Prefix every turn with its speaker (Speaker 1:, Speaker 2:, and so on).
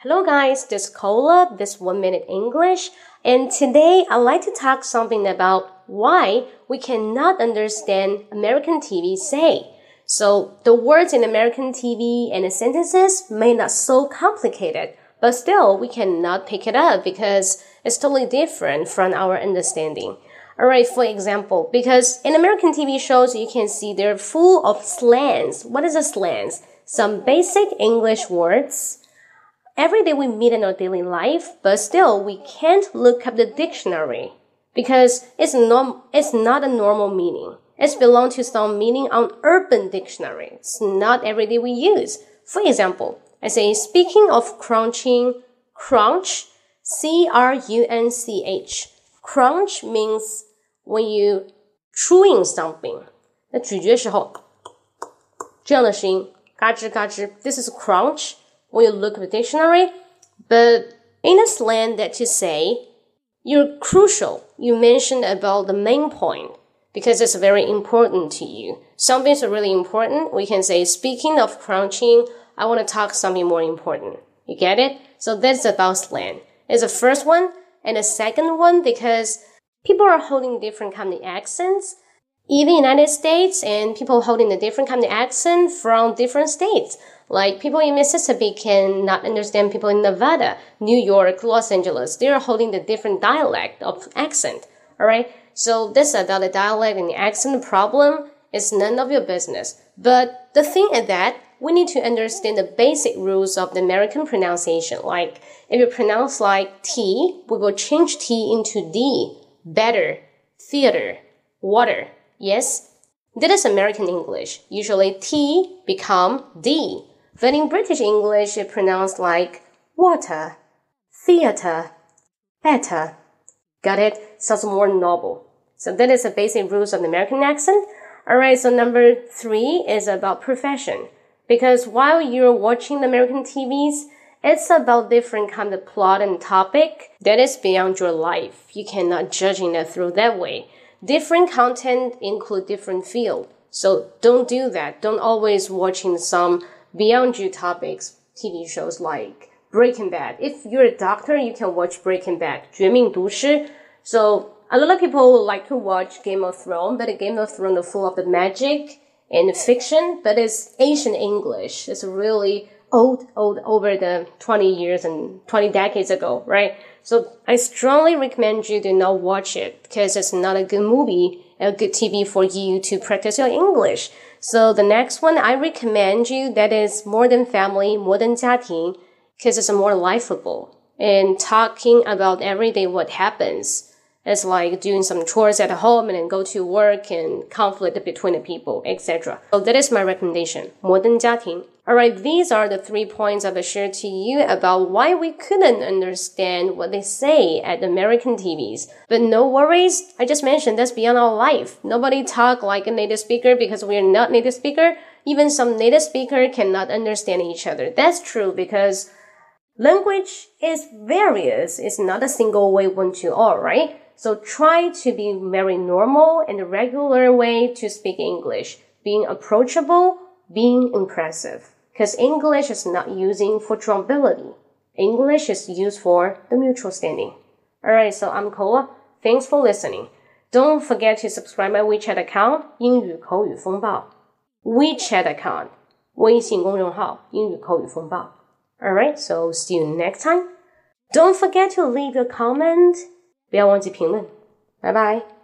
Speaker 1: Hello guys, this is Cola, this one minute English, and today I'd like to talk something about why we cannot understand American TV say. So the words in American TV and the sentences may not so complicated, but still we cannot pick it up because it's totally different from our understanding. Alright, for example, because in American TV shows you can see they're full of slangs. What is a slangs? Some basic English words every day we meet in our daily life, but still we can't look up the dictionary because it's norm it's not a normal meaning. It's belong to some meaning on urban dictionary. It's not every day we use. For example, I say speaking of crunching, crunch, C R U N C H. Crunch means when you chewing something. 那咀嚼时候这样的声音，嘎吱嘎吱。This is crunch when you look at the dictionary, but in a slang that you say, you're crucial. You mentioned about the main point because it's very important to you. Something's really important. We can say, speaking of crunching, I want to talk something more important. You get it? So that's about slang. It's the first one and the second one because people are holding different kind of accents even United States and people holding a different kind of accent from different states. Like people in Mississippi cannot understand people in Nevada, New York, Los Angeles. They are holding the different dialect of accent. All right. So this about the dialect and the accent problem is none of your business. But the thing is that we need to understand the basic rules of the American pronunciation. Like if you pronounce like T, we will change T into D. Better, theater, water. Yes, that is American English. Usually T become D. But in British English, it pronounced like water, theater, better. Got it? Sounds more noble. So that is the basic rules of the American accent. Alright, so number three is about profession. Because while you're watching the American TVs, it's about different kind of plot and topic that is beyond your life. You cannot judging it through that way. Different content include different field. So don't do that. Don't always watching some beyond you topics TV shows like Breaking Bad. If you're a doctor, you can watch Breaking Bad, 绝命毒师. So a lot of people like to watch Game of Thrones, but Game of Thrones is full of the magic and fiction, but it's Asian English. It's really old, old over the 20 years and 20 decades ago, right? So I strongly recommend you to not watch it because it's not a good movie, a good TV for you to practice your English. So the next one I recommend you that is Modern Family, more than 家庭, because it's more lifeable and talking about everyday what happens. It's like doing some chores at home and then go to work and conflict between the people, etc. So that is my recommendation. 摩登家庭 Alright, these are the three points I've shared to you about why we couldn't understand what they say at American TVs. But no worries, I just mentioned that's beyond our life. Nobody talk like a native speaker because we're not native speaker. Even some native speaker cannot understand each other. That's true because language is various. It's not a single way one to all, right? So try to be very normal and regular way to speak English, being approachable, being impressive because English is not using for probability. English is used for the mutual standing. Alright, so I'm Cola. Thanks for listening. Don't forget to subscribe my WeChat account 英语口语风暴 WeChat account 微信公众号英语口语风暴 Alright, so see you next time. Don't forget to leave a comment. 不要忘记评论。拜拜。